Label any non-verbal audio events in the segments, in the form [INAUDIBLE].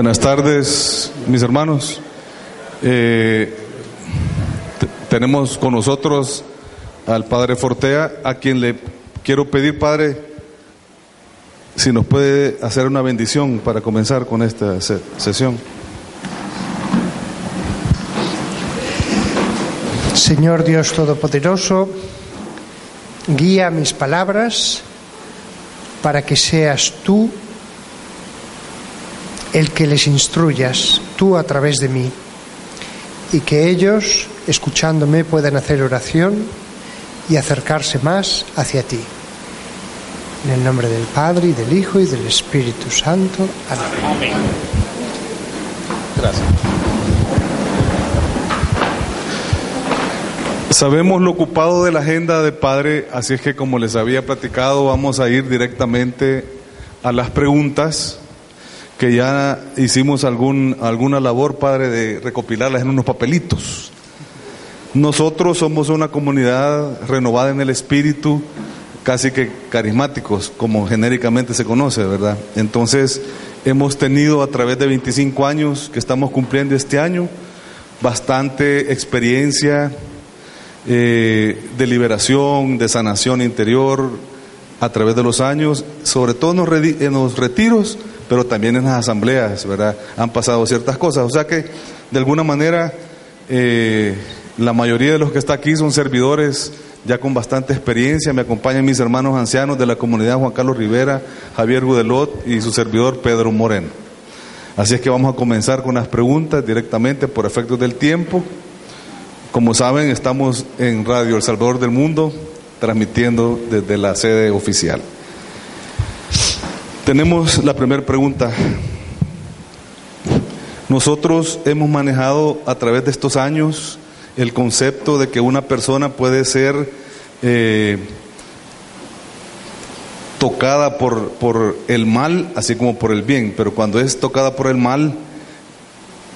Buenas tardes, mis hermanos. Eh, tenemos con nosotros al Padre Fortea, a quien le quiero pedir, Padre, si nos puede hacer una bendición para comenzar con esta sesión. Señor Dios Todopoderoso, guía mis palabras para que seas tú el que les instruyas tú a través de mí y que ellos, escuchándome, puedan hacer oración y acercarse más hacia ti. En el nombre del Padre y del Hijo y del Espíritu Santo. Amén. Gracias. Sabemos lo ocupado de la agenda de Padre, así es que como les había platicado, vamos a ir directamente a las preguntas que ya hicimos algún, alguna labor, Padre, de recopilarlas en unos papelitos. Nosotros somos una comunidad renovada en el espíritu, casi que carismáticos, como genéricamente se conoce, ¿verdad? Entonces, hemos tenido a través de 25 años que estamos cumpliendo este año, bastante experiencia eh, de liberación, de sanación interior a través de los años, sobre todo en los retiros pero también en las asambleas, ¿verdad? Han pasado ciertas cosas. O sea que, de alguna manera, eh, la mayoría de los que está aquí son servidores ya con bastante experiencia. Me acompañan mis hermanos ancianos de la comunidad Juan Carlos Rivera, Javier Gudelot y su servidor Pedro Moreno. Así es que vamos a comenzar con las preguntas directamente por efectos del tiempo. Como saben, estamos en Radio El Salvador del Mundo, transmitiendo desde la sede oficial. Tenemos la primera pregunta. Nosotros hemos manejado a través de estos años el concepto de que una persona puede ser eh, tocada por, por el mal, así como por el bien, pero cuando es tocada por el mal,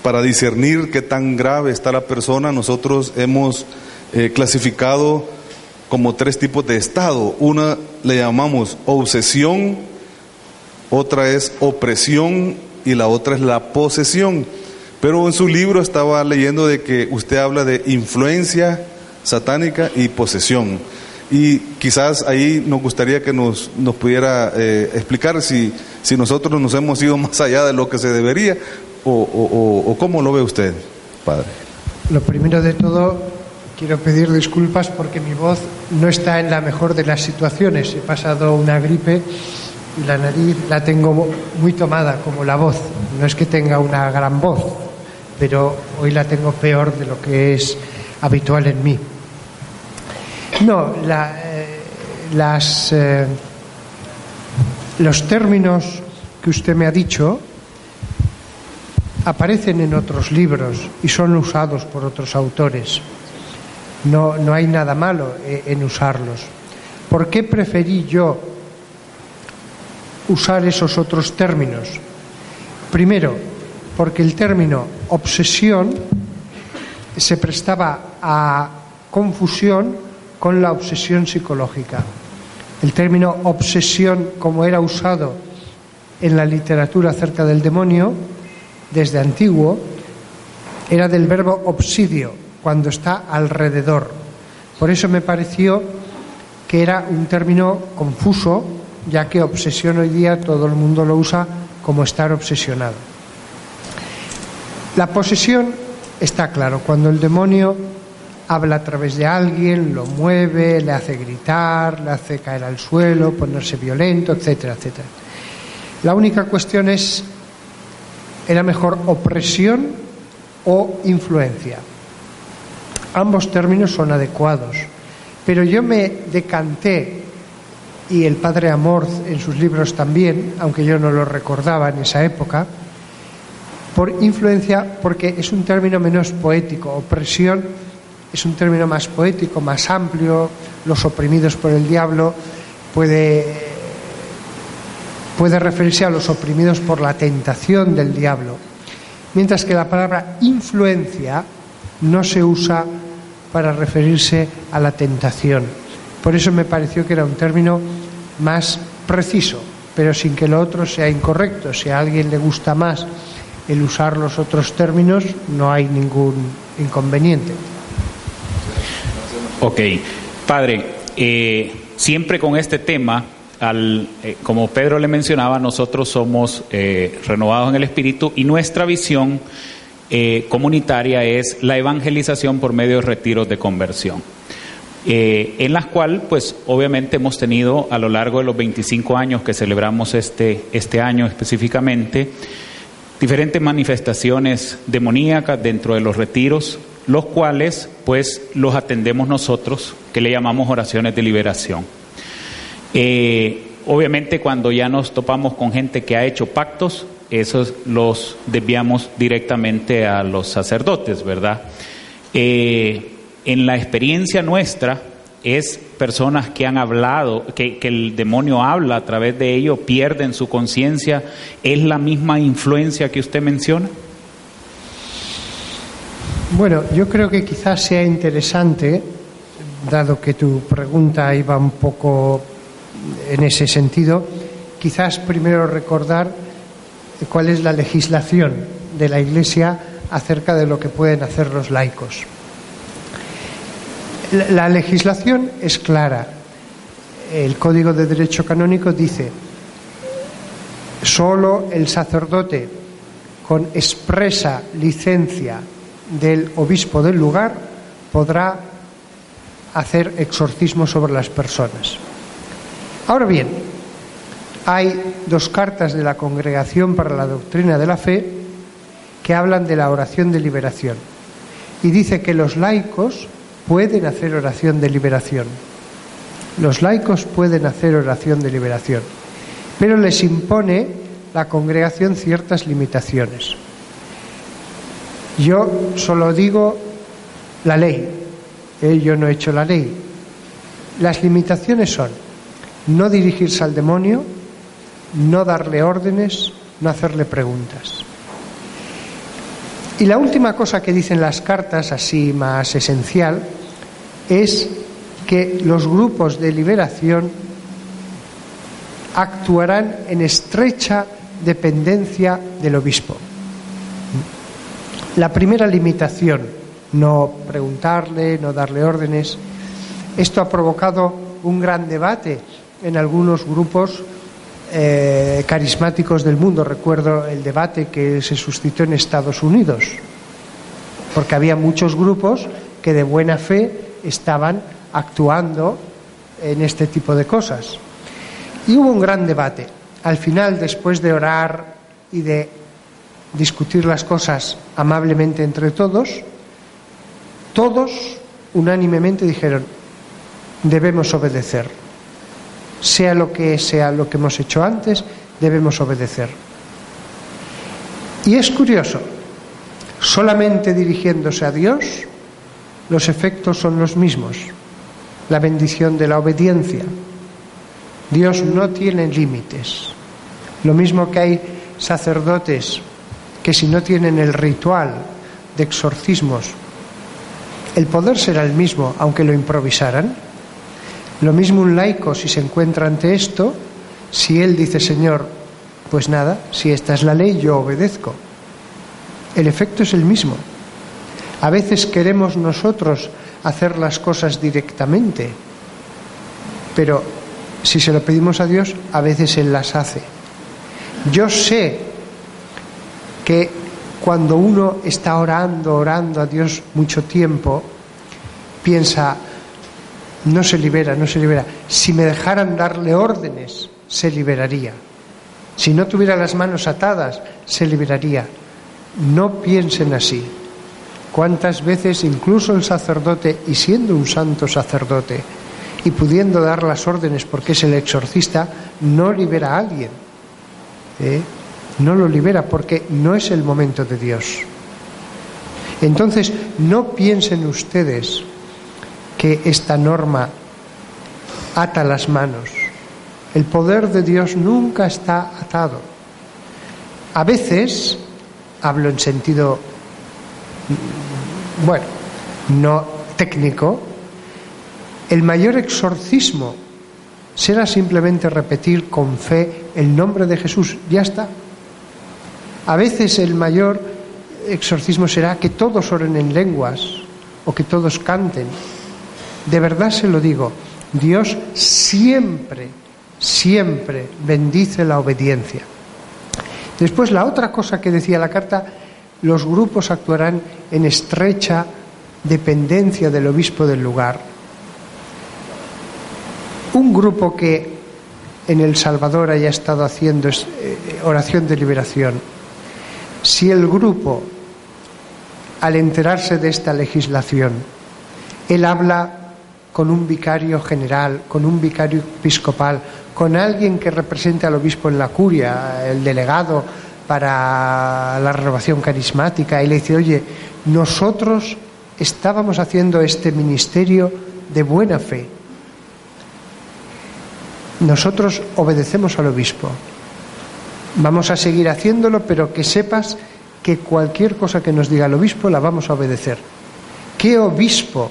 para discernir qué tan grave está la persona, nosotros hemos eh, clasificado como tres tipos de estado. Una le llamamos obsesión, otra es opresión y la otra es la posesión. Pero en su libro estaba leyendo de que usted habla de influencia satánica y posesión. Y quizás ahí nos gustaría que nos, nos pudiera eh, explicar si, si nosotros nos hemos ido [LAUGHS] más allá de lo que se debería o, o, o cómo lo ve usted, padre. Lo primero de todo, quiero pedir disculpas porque mi voz no está en la mejor de las situaciones. He pasado una gripe y la nariz la tengo muy tomada, como la voz. No es que tenga una gran voz, pero hoy la tengo peor de lo que es habitual en mí. No, eh, las, eh, los términos que usted me ha dicho aparecen en otros libros y son usados por otros autores. No, no hay nada malo eh, en usarlos. ¿Por qué preferí yo usar esos otros términos. Primero, porque el término obsesión se prestaba a confusión con la obsesión psicológica. El término obsesión, como era usado en la literatura acerca del demonio, desde antiguo, era del verbo obsidio, cuando está alrededor. Por eso me pareció que era un término confuso ya que obsesión hoy día todo el mundo lo usa como estar obsesionado. La posesión está claro, cuando el demonio habla a través de alguien, lo mueve, le hace gritar, le hace caer al suelo, ponerse violento, etcétera, etcétera. La única cuestión es, ¿era mejor opresión o influencia? Ambos términos son adecuados, pero yo me decanté, y el padre Amorz en sus libros también, aunque yo no lo recordaba en esa época, por influencia porque es un término menos poético, opresión es un término más poético, más amplio, los oprimidos por el diablo puede, puede referirse a los oprimidos por la tentación del diablo, mientras que la palabra influencia no se usa para referirse a la tentación. Por eso me pareció que era un término más preciso, pero sin que lo otro sea incorrecto. Si a alguien le gusta más el usar los otros términos, no hay ningún inconveniente. Ok, padre, eh, siempre con este tema, al, eh, como Pedro le mencionaba, nosotros somos eh, renovados en el Espíritu y nuestra visión comunitaria es la evangelización por medio de retiros de conversión. En las cuales, pues obviamente hemos tenido a lo largo de los 25 años que celebramos este, este año específicamente, diferentes manifestaciones demoníacas dentro de los retiros, los cuales pues los atendemos nosotros, que le llamamos oraciones de liberación. Eh, obviamente cuando ya nos topamos con gente que ha hecho pactos, esos los desviamos directamente a los sacerdotes, ¿verdad? Eh, en la experiencia nuestra es personas que han hablado, que, el demonio habla a través de ello, pierden su conciencia, ¿es la misma influencia que usted menciona? Bueno, yo creo que quizás sea interesante, dado que tu pregunta iba un poco en ese sentido, quizás primero recordar cuál es la legislación de la Iglesia acerca de lo que pueden hacer los laicos. La legislación es clara. El Código de Derecho Canónico dice, solo el sacerdote con expresa licencia del obispo del lugar podrá hacer exorcismo sobre las personas. Ahora bien, hay dos cartas de la Congregación para la Doctrina de la Fe que hablan de la oración de liberación y dice que los laicos pueden hacer oración de liberación. Los laicos pueden hacer oración de liberación, pero les impone la congregación ciertas limitaciones. Yo solo digo la ley, ¿eh? yo no he hecho la ley. Las limitaciones son no dirigirse al demonio, no darle órdenes, no hacerle preguntas. Y la última cosa que dicen las cartas, así más esencial, es que los grupos de liberación actuarán en estrecha dependencia del obispo. La primera limitación, no preguntarle, no darle órdenes. Esto ha provocado un gran debate en algunos grupos eh, carismáticos del mundo. Recuerdo el debate que se suscitó en Estados Unidos, porque había muchos grupos que de buena fe estaban actuando en este tipo de cosas. Y hubo un gran debate. Al final, después de orar y de discutir las cosas amablemente entre todos, todos unánimemente dijeron, debemos obedecer. Sea lo que sea lo que hemos hecho antes, debemos obedecer. Y es curioso, solamente dirigiéndose a Dios, los efectos son los mismos. La bendición de la obediencia. Dios no tiene límites. Lo mismo que hay sacerdotes que si no tienen el ritual de exorcismos, el poder será el mismo, aunque lo improvisaran. Lo mismo un laico, si se encuentra ante esto, si él dice, Señor, pues nada, si esta es la ley, yo obedezco. El efecto es el mismo. A veces queremos nosotros hacer las cosas directamente, pero si se lo pedimos a Dios, a veces Él las hace. Yo sé que cuando uno está orando, orando a Dios mucho tiempo, piensa, no se libera, no se libera. Si me dejaran darle órdenes, se liberaría. Si no tuviera las manos atadas, se liberaría. No piensen así. ¿Cuántas veces incluso el sacerdote, y siendo un santo sacerdote, y pudiendo dar las órdenes porque es el exorcista, no libera a alguien? ¿Eh? No lo libera porque no es el momento de Dios. Entonces, no piensen ustedes que esta norma ata las manos. El poder de Dios nunca está atado. A veces, hablo en sentido, bueno, no técnico, el mayor exorcismo será simplemente repetir con fe el nombre de Jesús. Ya está. A veces el mayor exorcismo será que todos oren en lenguas o que todos canten. De verdad se lo digo, Dios siempre, siempre bendice la obediencia. Después, la otra cosa que decía la carta, los grupos actuarán en estrecha dependencia del obispo del lugar. Un grupo que en El Salvador haya estado haciendo eh, oración de liberación, si el grupo, al enterarse de esta legislación, él habla con un vicario general, con un vicario episcopal, con alguien que represente al obispo en la curia, el delegado para la renovación carismática, y le dice, oye, nosotros estábamos haciendo este ministerio de buena fe. Nosotros obedecemos al obispo. Vamos a seguir haciéndolo, pero que sepas que cualquier cosa que nos diga el obispo la vamos a obedecer. ¿Qué obispo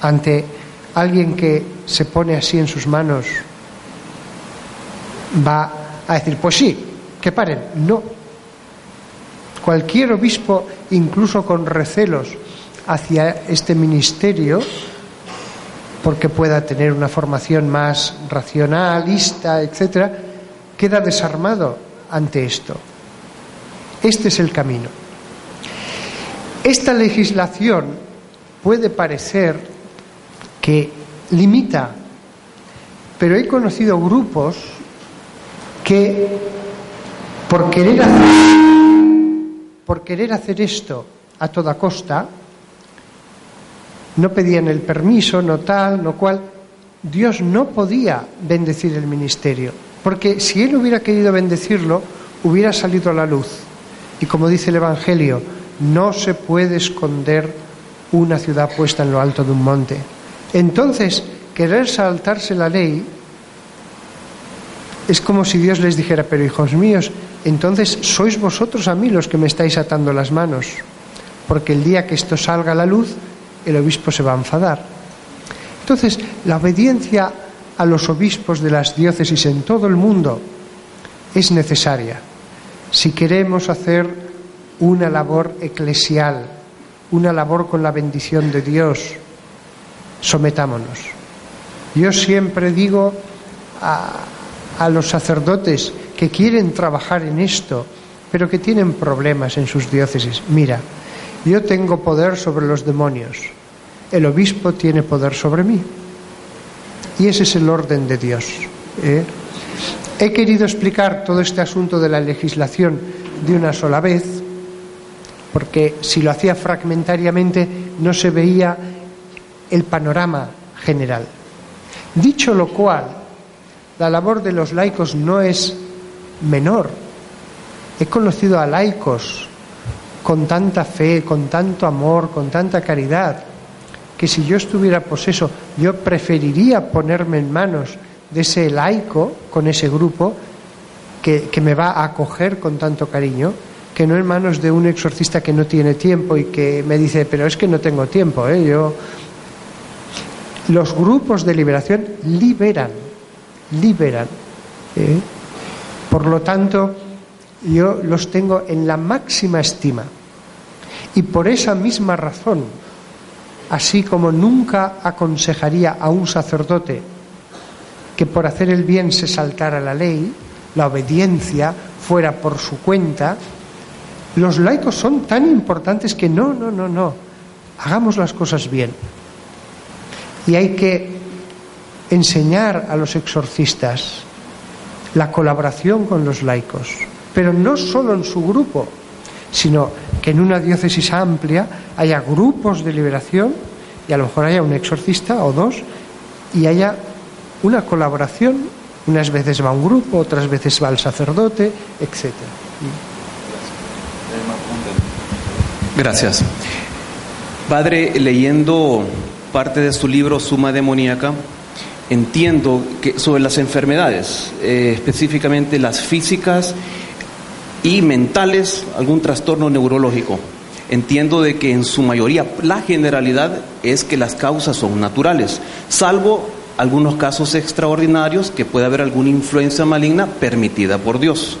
ante alguien que se pone así en sus manos va a decir, pues sí, que paren? No. Cualquier obispo, incluso con recelos hacia este ministerio, porque pueda tener una formación más racionalista, etcétera, queda desarmado ante esto. Este es el camino. Esta legislación puede parecer que limita, pero he conocido grupos que por querer hacer, por querer hacer esto a toda costa, no pedían el permiso, no tal, no cual, Dios no podía bendecir el ministerio, porque si Él hubiera querido bendecirlo, hubiera salido a la luz. Y como dice el Evangelio, no se puede esconder una ciudad puesta en lo alto de un monte. Entonces, querer saltarse la ley es como si Dios les dijera, pero hijos míos, entonces sois vosotros a mí los que me estáis atando las manos, porque el día que esto salga a la luz, el obispo se va a enfadar. Entonces, la obediencia a los obispos de las diócesis en todo el mundo es necesaria si queremos hacer una labor eclesial, una labor con la bendición de Dios, sometámonos. Yo siempre digo a, los sacerdotes que quieren trabajar en esto, pero que tienen problemas en sus diócesis, mira, yo tengo poder sobre los demonios, el obispo tiene poder sobre mí. Y ese es el orden de Dios. ¿eh? He querido explicar todo este asunto de la legislación de una sola vez, porque si lo hacía fragmentariamente no se veía el panorama general. Dicho lo cual, la labor de los laicos no es menor. He conocido a laicos con tanta fe, con tanto amor, con tanta caridad, que si yo estuviera poseso, yo preferiría ponerme en manos de ese laico con ese grupo que, me va a acoger con tanto cariño, que no en manos de un exorcista que no tiene tiempo y que me dice, pero es que no tengo tiempo, ¿eh? yo. Los grupos de liberación liberan, liberan. ¿eh? Por lo tanto, yo los tengo en la máxima estima. Y por esa misma razón, así como nunca aconsejaría a un sacerdote que por hacer el bien se saltara la ley, la obediencia fuera por su cuenta, los laicos son tan importantes que no, no, no, no, hagamos las cosas bien. Y hay que enseñar a los exorcistas la colaboración con los laicos, pero no solo en su grupo, sino que en una diócesis amplia haya grupos de liberación y a lo mejor haya un exorcista o dos y haya una colaboración. Unas veces va un grupo, otras veces va el sacerdote, etc. Gracias. Padre, leyendo parte de su libro Suma Demoníaca, entiendo que sobre las enfermedades, eh, específicamente las físicas y mentales, algún trastorno neurológico. Entiendo de que en su mayoría, la generalidad es que las causas son naturales, salvo algunos casos extraordinarios que puede haber alguna influencia maligna permitida por Dios.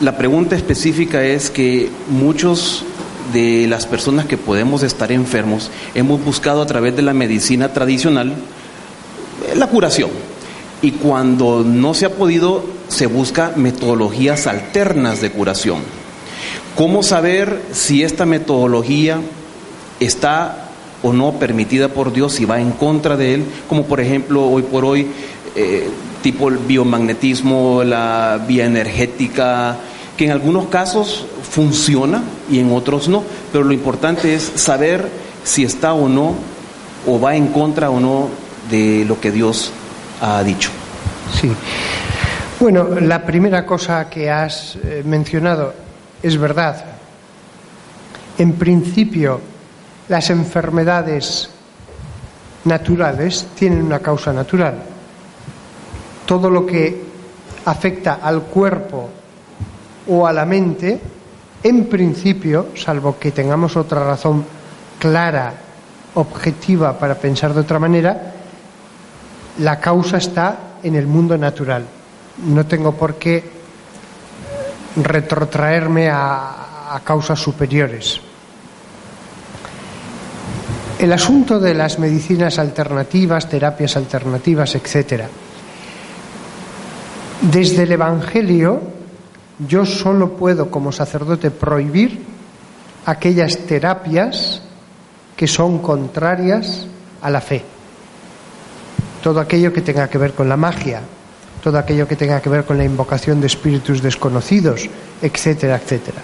La pregunta específica es que muchos de las personas que podemos estar enfermos hemos buscado a través de la medicina tradicional eh, la curación. Y cuando no se ha podido, se busca metodologías alternas de curación. ¿Cómo saber si esta metodología está o no permitida por Dios, si va en contra de Él? Como por ejemplo, hoy por hoy, eh, tipo el biomagnetismo, la vía energética, que en algunos casos funciona y en otros no, pero lo importante es saber si está o no, o va en contra o no de lo que Dios ha dicho. Sí. Bueno, la primera cosa que has eh, mencionado es verdad. En principio, las enfermedades naturales tienen una causa natural. Todo lo que afecta al cuerpo o a la mente, en principio, salvo que tengamos otra razón clara, objetiva para pensar de otra manera, la causa está en el mundo natural. No tengo por qué retrotraerme a, causas superiores. El asunto de las medicinas alternativas, terapias alternativas, etcétera. Desde el Evangelio, yo solo puedo como sacerdote prohibir aquellas terapias que son contrarias a la fe todo aquello que tenga que ver con la magia, todo aquello que tenga que ver con la invocación de espíritus desconocidos, etcétera, etcétera.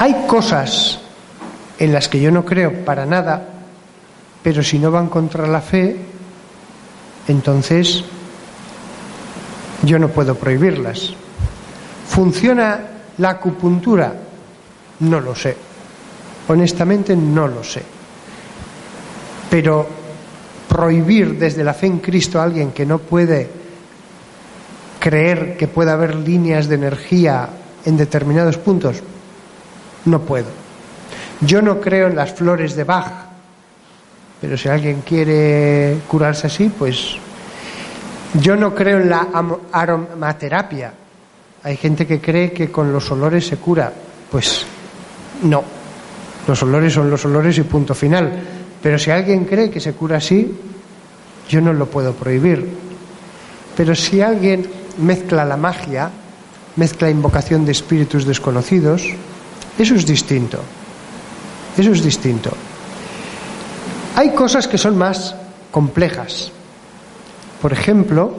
Hay cosas en las que yo no creo para nada, pero si no van contra la fe, entonces yo no puedo prohibirlas. ¿Funciona la acupuntura? No lo sé. Honestamente no lo sé. Pero prohibir desde la fe en Cristo a alguien que no puede creer que pueda haber líneas de energía en determinados puntos, no puedo. Yo no creo en las flores de Bach, pero si alguien quiere curarse así, pues yo no creo en la aromaterapia. Hay gente que cree que con los olores se cura. Pues no. Los olores son los olores y punto final. Pero si alguien cree que se cura así, yo no lo puedo prohibir. Pero si alguien mezcla la magia, mezcla invocación de espíritus desconocidos, eso es distinto. Eso es distinto. Hay cosas que son más complejas. Por ejemplo,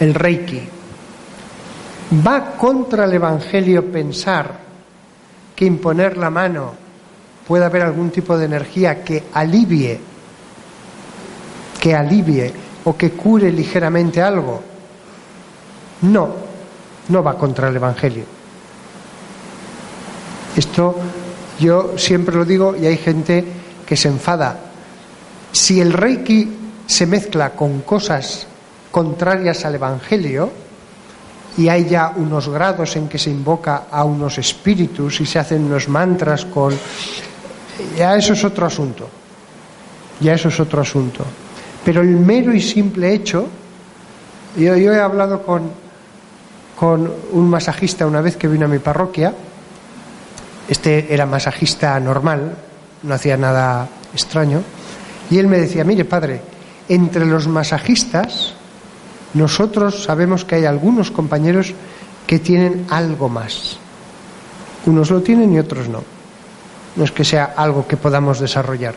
el Reiki. ¿Va contra el Evangelio pensar que imponer la mano puede haber algún tipo de energía que alivie, que alivie o que cure ligeramente algo. No, no va contra el Evangelio. Esto yo siempre lo digo y hay gente que se enfada. Si el Reiki se mezcla con cosas contrarias al Evangelio, y hay ya unos grados en que se invoca a unos espíritus y se hacen unos mantras con ya eso es otro asunto. Ya eso es otro asunto. Pero el mero y simple hecho, yo, he hablado con, con un masajista una vez que vino a mi parroquia, este era masajista normal, no hacía nada extraño, y él me decía, mire padre, entre los masajistas nosotros sabemos que hay algunos compañeros que tienen algo más. Unos lo tienen y otros no. No es que sea algo que podamos desarrollar,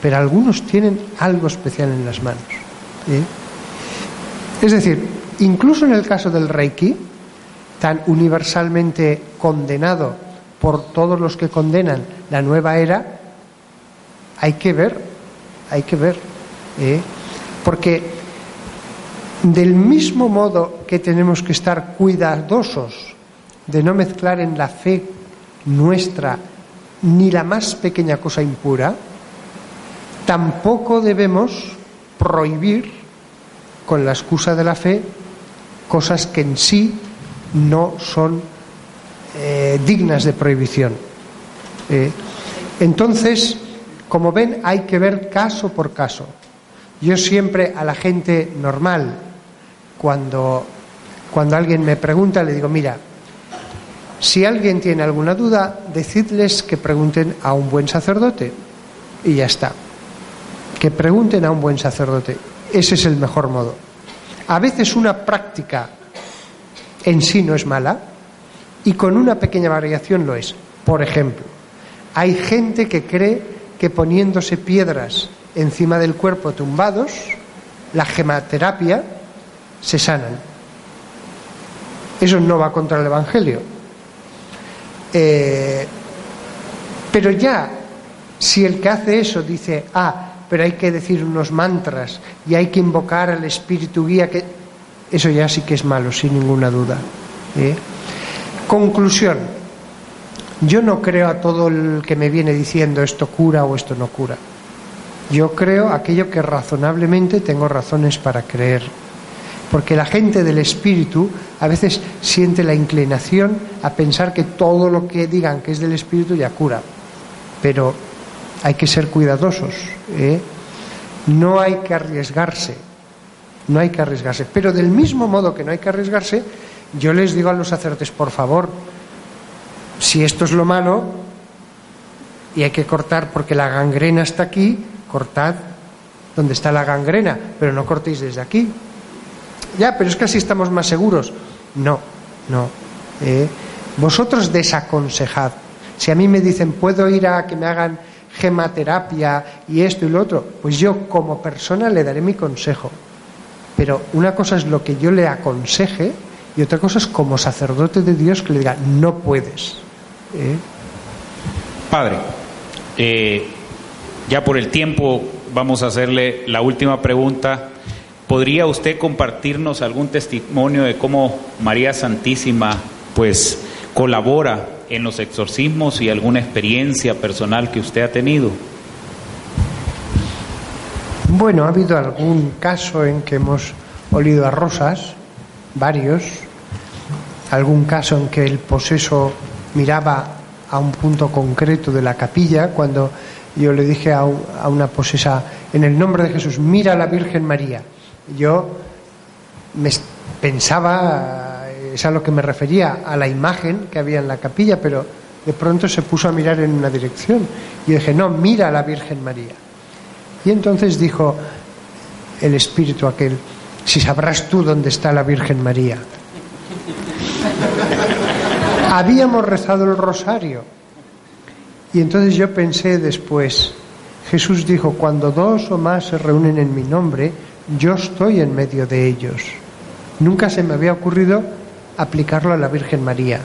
pero algunos tienen algo especial en las manos. ¿eh? Es decir, incluso en el caso del Reiki, tan universalmente condenado por todos los que condenan la nueva era, hay que ver, hay que ver. ¿eh? Porque del mismo modo que tenemos que estar cuidadosos de no mezclar en la fe nuestra ni la más pequeña cosa impura, tampoco debemos prohibir con la excusa de la fe cosas que en sí no son eh, dignas de prohibición. Eh, entonces, como ven, hay que ver caso por caso. Yo siempre a la gente normal, cuando, cuando alguien me pregunta, le digo, mira, si alguien tiene alguna duda, decidles que pregunten a un buen sacerdote y ya está. Que pregunten a un buen sacerdote. Ese es el mejor modo. A veces una práctica en sí no es mala y con una pequeña variación lo es. Por ejemplo, hay gente que cree que poniéndose piedras encima del cuerpo tumbados, la gematerapia, se sanan. Eso no va contra el Evangelio eh, pero ya, si el que hace eso dice, ah, pero hay que decir unos mantras y hay que invocar al espíritu guía, que eso ya sí que es malo, sin ninguna duda. ¿eh? Conclusión. Yo no creo a todo el que me viene diciendo esto cura o esto no cura. Yo creo aquello que razonablemente tengo razones para creer porque la gente del espíritu a veces siente la inclinación a pensar que todo lo que digan que es del espíritu ya cura, pero hay que ser cuidadosos, ¿eh? no hay que arriesgarse, no hay que arriesgarse, pero del mismo modo que no hay que arriesgarse, yo les digo a los sacerdotes, por favor, si esto es lo malo y hay que cortar porque la gangrena está aquí, cortad donde está la gangrena, pero no cortéis desde aquí, ya, pero es que así estamos más seguros. No, no. Eh, vosotros desaconsejad. Si a mí me dicen, puedo ir a que me hagan gematerapia y esto y lo otro, pues yo como persona le daré mi consejo. Pero una cosa es lo que yo le aconseje y otra cosa es como sacerdote de Dios que le diga, no puedes. ¿eh? Padre, eh, ya por el tiempo vamos a hacerle la última pregunta ¿Podría usted compartirnos algún testimonio de cómo María Santísima pues colabora en los exorcismos y alguna experiencia personal que usted ha tenido? Bueno, ha habido algún caso en que hemos olido a rosas, varios, algún caso en que el poseso miraba a un punto concreto de la capilla, cuando yo le dije a, una posesa, en el nombre de Jesús, mira a la Virgen María yo me pensaba, es a lo que me refería, a la imagen que había en la capilla, pero de pronto se puso a mirar en una dirección. Y dije, no, mira a la Virgen María. Y entonces dijo el espíritu aquel, si sabrás tú dónde está la Virgen María. [LAUGHS] Habíamos rezado el rosario. Y entonces yo pensé después, Jesús dijo, cuando dos o más se reúnen en mi nombre, yo estoy en medio de ellos. Nunca se me había ocurrido aplicarlo a la Virgen María.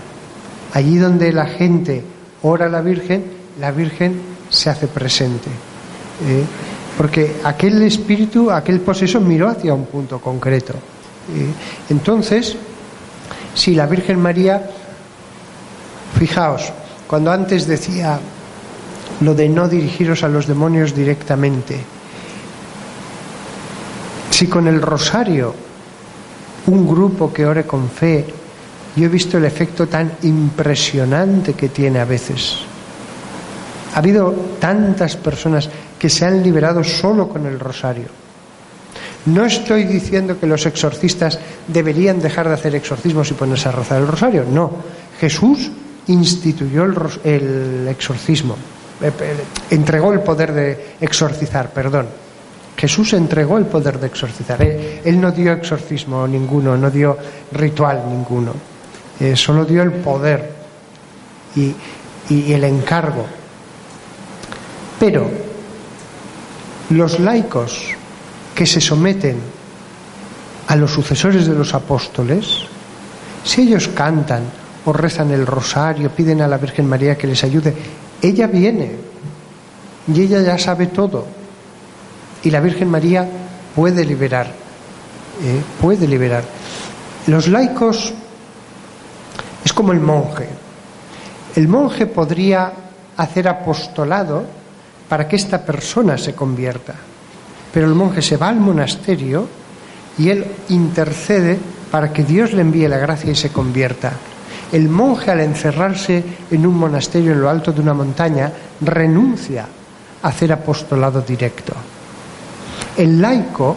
Allí donde la gente ora a la Virgen, la Virgen se hace presente. ¿eh? Porque aquel espíritu, aquel poseso miró hacia un punto concreto. ¿eh? Entonces, si la Virgen María, fijaos, cuando antes decía lo de no dirigiros a los demonios directamente, si con el rosario un grupo que ore con fe, yo he visto el efecto tan impresionante que tiene a veces. Ha habido tantas personas que se han liberado solo con el rosario. No estoy diciendo que los exorcistas deberían dejar de hacer exorcismos y ponerse a rozar el rosario, no. Jesús instituyó el, el exorcismo, eh, entregó el poder de exorcizar, perdón. Jesús entregó el poder de exorcizar. Él, no dio exorcismo ninguno, no dio ritual ninguno. Eh, solo dio el poder y, y el encargo. Pero Los laicos que se someten a los sucesores de los apóstoles, si ellos cantan o rezan el rosario, piden a la Virgen María que les ayude, ella viene y ella ya sabe todo. Y la Virgen María puede liberar, ¿eh? puede liberar. Los laicos es como el monje. El monje podría hacer apostolado para que esta persona se convierta. Pero el monje se va al monasterio y él intercede para que Dios le envíe la gracia y se convierta. El monje al encerrarse en un monasterio en lo alto de una montaña renuncia a hacer apostolado directo. El laico,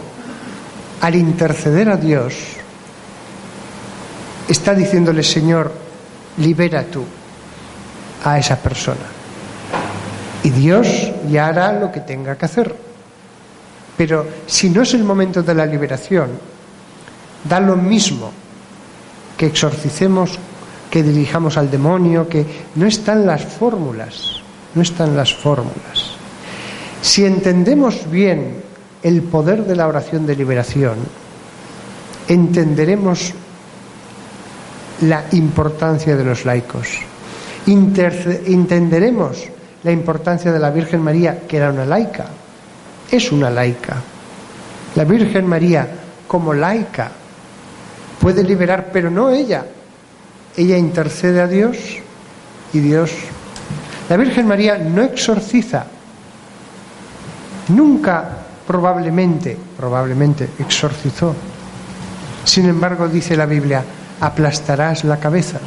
al interceder a Dios, está diciéndole, Señor, libera tú a esa persona. Y Dios ya hará lo que tenga que hacer. Pero si no es el momento de la liberación, da lo mismo que exorcicemos, que dirijamos al demonio, que no están las fórmulas, no están las fórmulas. Si entendemos bien el poder de la oración de liberación, entenderemos la importancia de los laicos. entenderemos la importancia de la Virgen María, que era una laica, es una laica. La Virgen María, como laica, puede liberar, pero no ella. Ella intercede a Dios y Dios. La Virgen María no exorciza, nunca probablemente, probablemente exorcizó. Sin embargo, dice la Biblia, aplastarás la cabeza.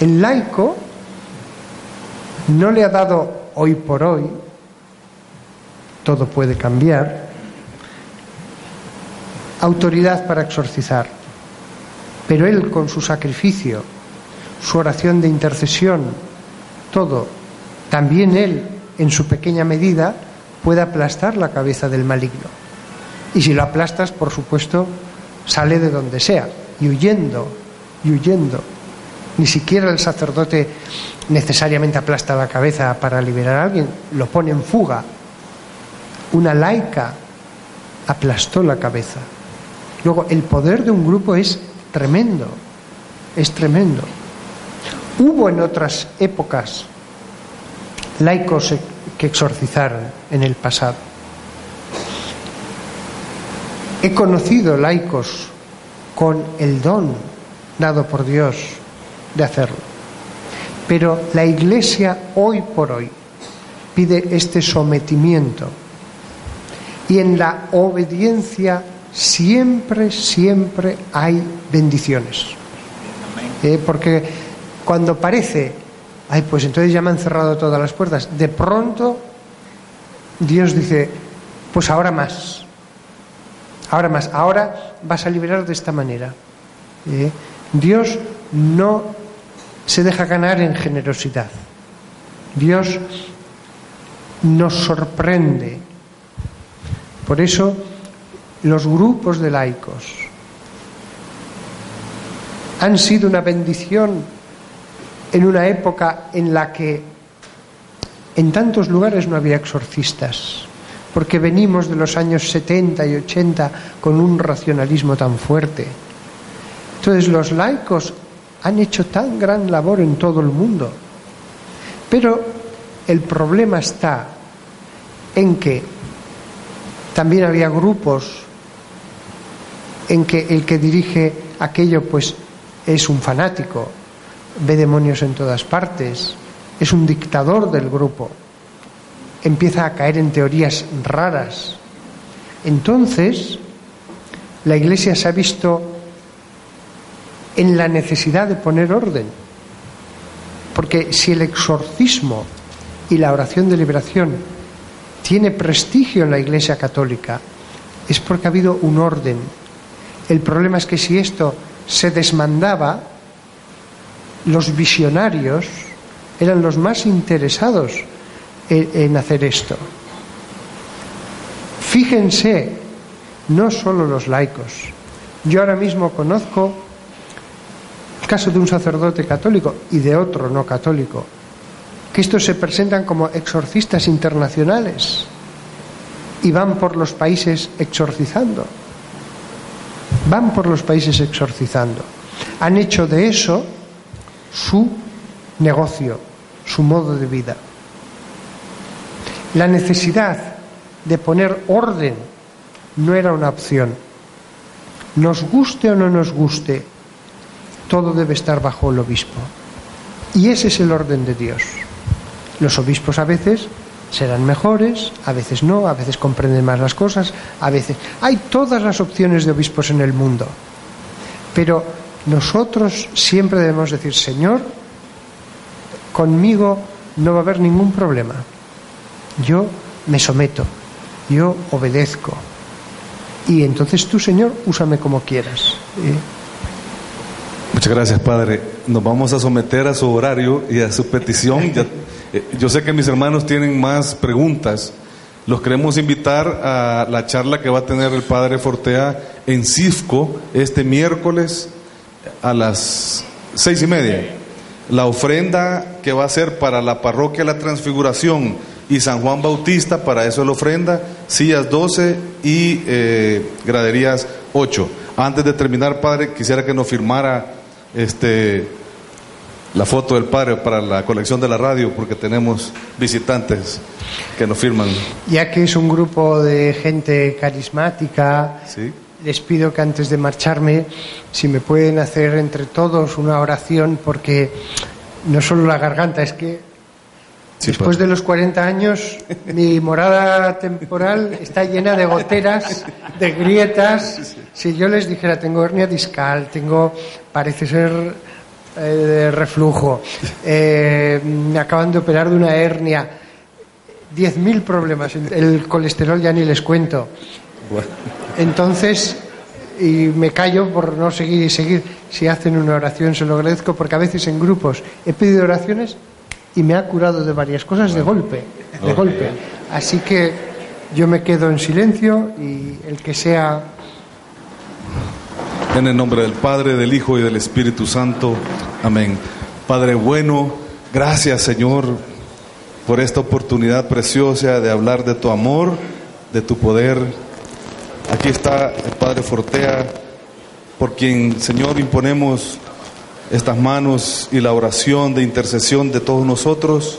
El laico no le ha dado hoy por hoy, todo puede cambiar, autoridad para exorcizar, pero él con su sacrificio, su oración de intercesión, todo, también él en su pequeña medida puede aplastar la cabeza del maligno. Y si lo aplastas, por supuesto, sale de donde sea y huyendo, y huyendo. Ni siquiera el sacerdote necesariamente aplasta la cabeza para liberar a alguien, lo pone en fuga. Una laica aplastó la cabeza. Luego, el poder de un grupo es tremendo, es tremendo. Hubo en otras épocas laicos que exorcizaron en el pasado. He conocido laicos con el don dado por Dios de hacerlo. Pero la Iglesia hoy por hoy pide este sometimiento y en la obediencia siempre, siempre hay bendiciones. Eh, porque cuando parece, ay, pues entonces ya me han cerrado todas las puertas, de pronto Dios dice, pues ahora más. Ahora más, ahora vas a liberar de esta manera. ¿Eh? Dios no se deja ganar en generosidad. Dios nos sorprende. Por eso los grupos de laicos han sido una bendición en una época en la que en tantos lugares no había exorcistas porque venimos de los años 70 y 80 con un racionalismo tan fuerte. Entonces los laicos han hecho tan gran labor en todo el mundo. Pero el problema está en que también había grupos en que el que dirige aquello pues es un fanático, ve demonios en todas partes, es un dictador del grupo empieza a caer en teorías raras. Entonces, la Iglesia se ha visto en la necesidad de poner orden. Porque si el exorcismo y la oración de liberación tiene prestigio en la Iglesia católica, es porque ha habido un orden. El problema es que si esto se desmandaba, los visionarios eran los más interesados en, hacer esto. Fíjense, no solo los laicos. Yo ahora mismo conozco el caso de un sacerdote católico y de otro no católico, que estos se presentan como exorcistas internacionales. y van por los países exorcizando. Van por los países exorcizando. Han hecho de eso su negocio, su modo de vida. La necesidad de poner orden no era una opción. Nos guste o no nos guste, todo debe estar bajo el obispo. Y ese es el orden de Dios. Los obispos a veces serán mejores, a veces no, a veces comprenden más las cosas, a veces... Hay todas las opciones de obispos en el mundo. Pero nosotros siempre debemos decir, Señor, conmigo no va a haber ningún problema. Yo me someto, yo obedezco. Y entonces tú, Señor, úsame como quieras. Muchas gracias, Padre. Nos vamos a someter a su horario y a su petición. Eh, yo sé que mis hermanos tienen más preguntas. Los queremos invitar a la charla que va a tener el Padre Fortea en CIFCO este miércoles a las seis y media. La ofrenda que va a ser para la parroquia La Transfiguración y San Juan Bautista, para eso es la ofrenda, sillas 12 y eh, graderías 8. Antes de terminar, Padre, quisiera que nos firmara este la foto del padre para la colección de la radio porque tenemos visitantes que nos firman. Ya que es un grupo de gente carismática, les pido que antes de marcharme, si me pueden hacer entre todos una oración porque no solo la garganta, es que después de los 40 años mi morada temporal está llena de goteras, de grietas. Si yo les dijera, tengo hernia discal, tengo, parece ser eh, de reflujo, eh, me acaban de operar de una hernia, 10.000 problemas, el colesterol ya ni les cuento. Entonces, y me callo por no seguir y seguir, si hacen una oración se lo agradezco, porque a veces en grupos he pedido oraciones y me ha curado de varias cosas de golpe, de golpe. Así que yo me quedo en silencio y el que sea en el nombre del Padre, del Hijo y del Espíritu Santo. Amén. Padre bueno, gracias Señor por esta oportunidad preciosa de hablar de tu amor, de tu poder. Aquí está el Padre Fortea, por quien Señor imponemos estas manos y la oración de intercesión de todos nosotros,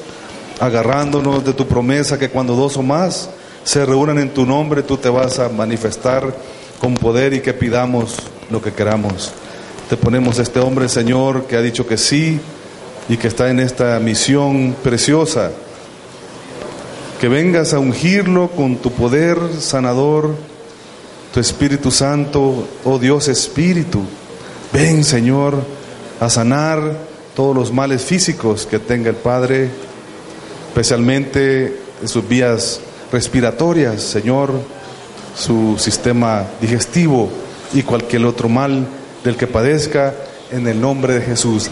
agarrándonos de tu promesa que cuando dos o más se reúnan en tu nombre, tú te vas a manifestar con poder y que pidamos lo que queramos. Te ponemos este hombre, Señor, que ha dicho que sí y que está en esta misión preciosa. Que vengas a ungirlo con tu poder sanador, tu Espíritu Santo, oh Dios Espíritu. Ven, Señor, a sanar todos los males físicos que tenga el Padre, especialmente sus vías respiratorias, Señor, su sistema digestivo y cualquier otro mal del que padezca en el nombre de Jesús.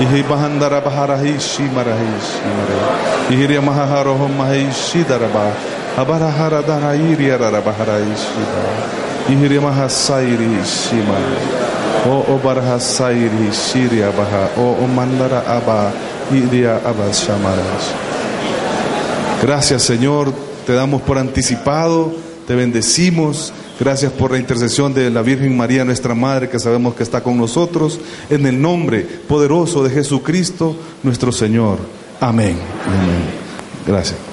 Ihi bahandara bahara hishi marahishi mare. Ihiri mahaharoho mahishi daraba. Abara hara dara iri arara bahara ishi. Ihiri mahasairi shimare. O obarha sairi shiria baha. O mandara aba iria abas shamaras. Gracias Señor, te damos por anticipado, te bendecimos. Gracias por la intercesión de la Virgen María, nuestra Madre, que sabemos que está con nosotros. En el nombre poderoso de Jesucristo, nuestro Señor. Amén. Gracias.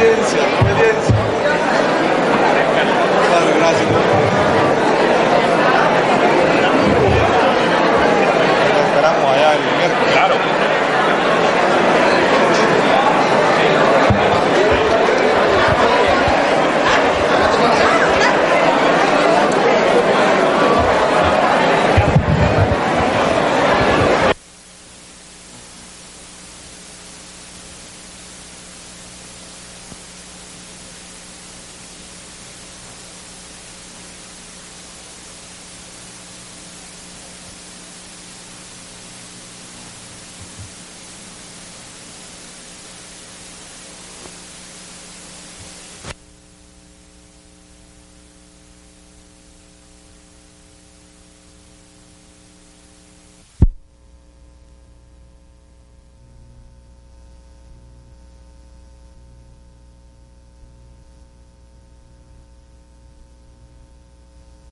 obediencia, obediencia.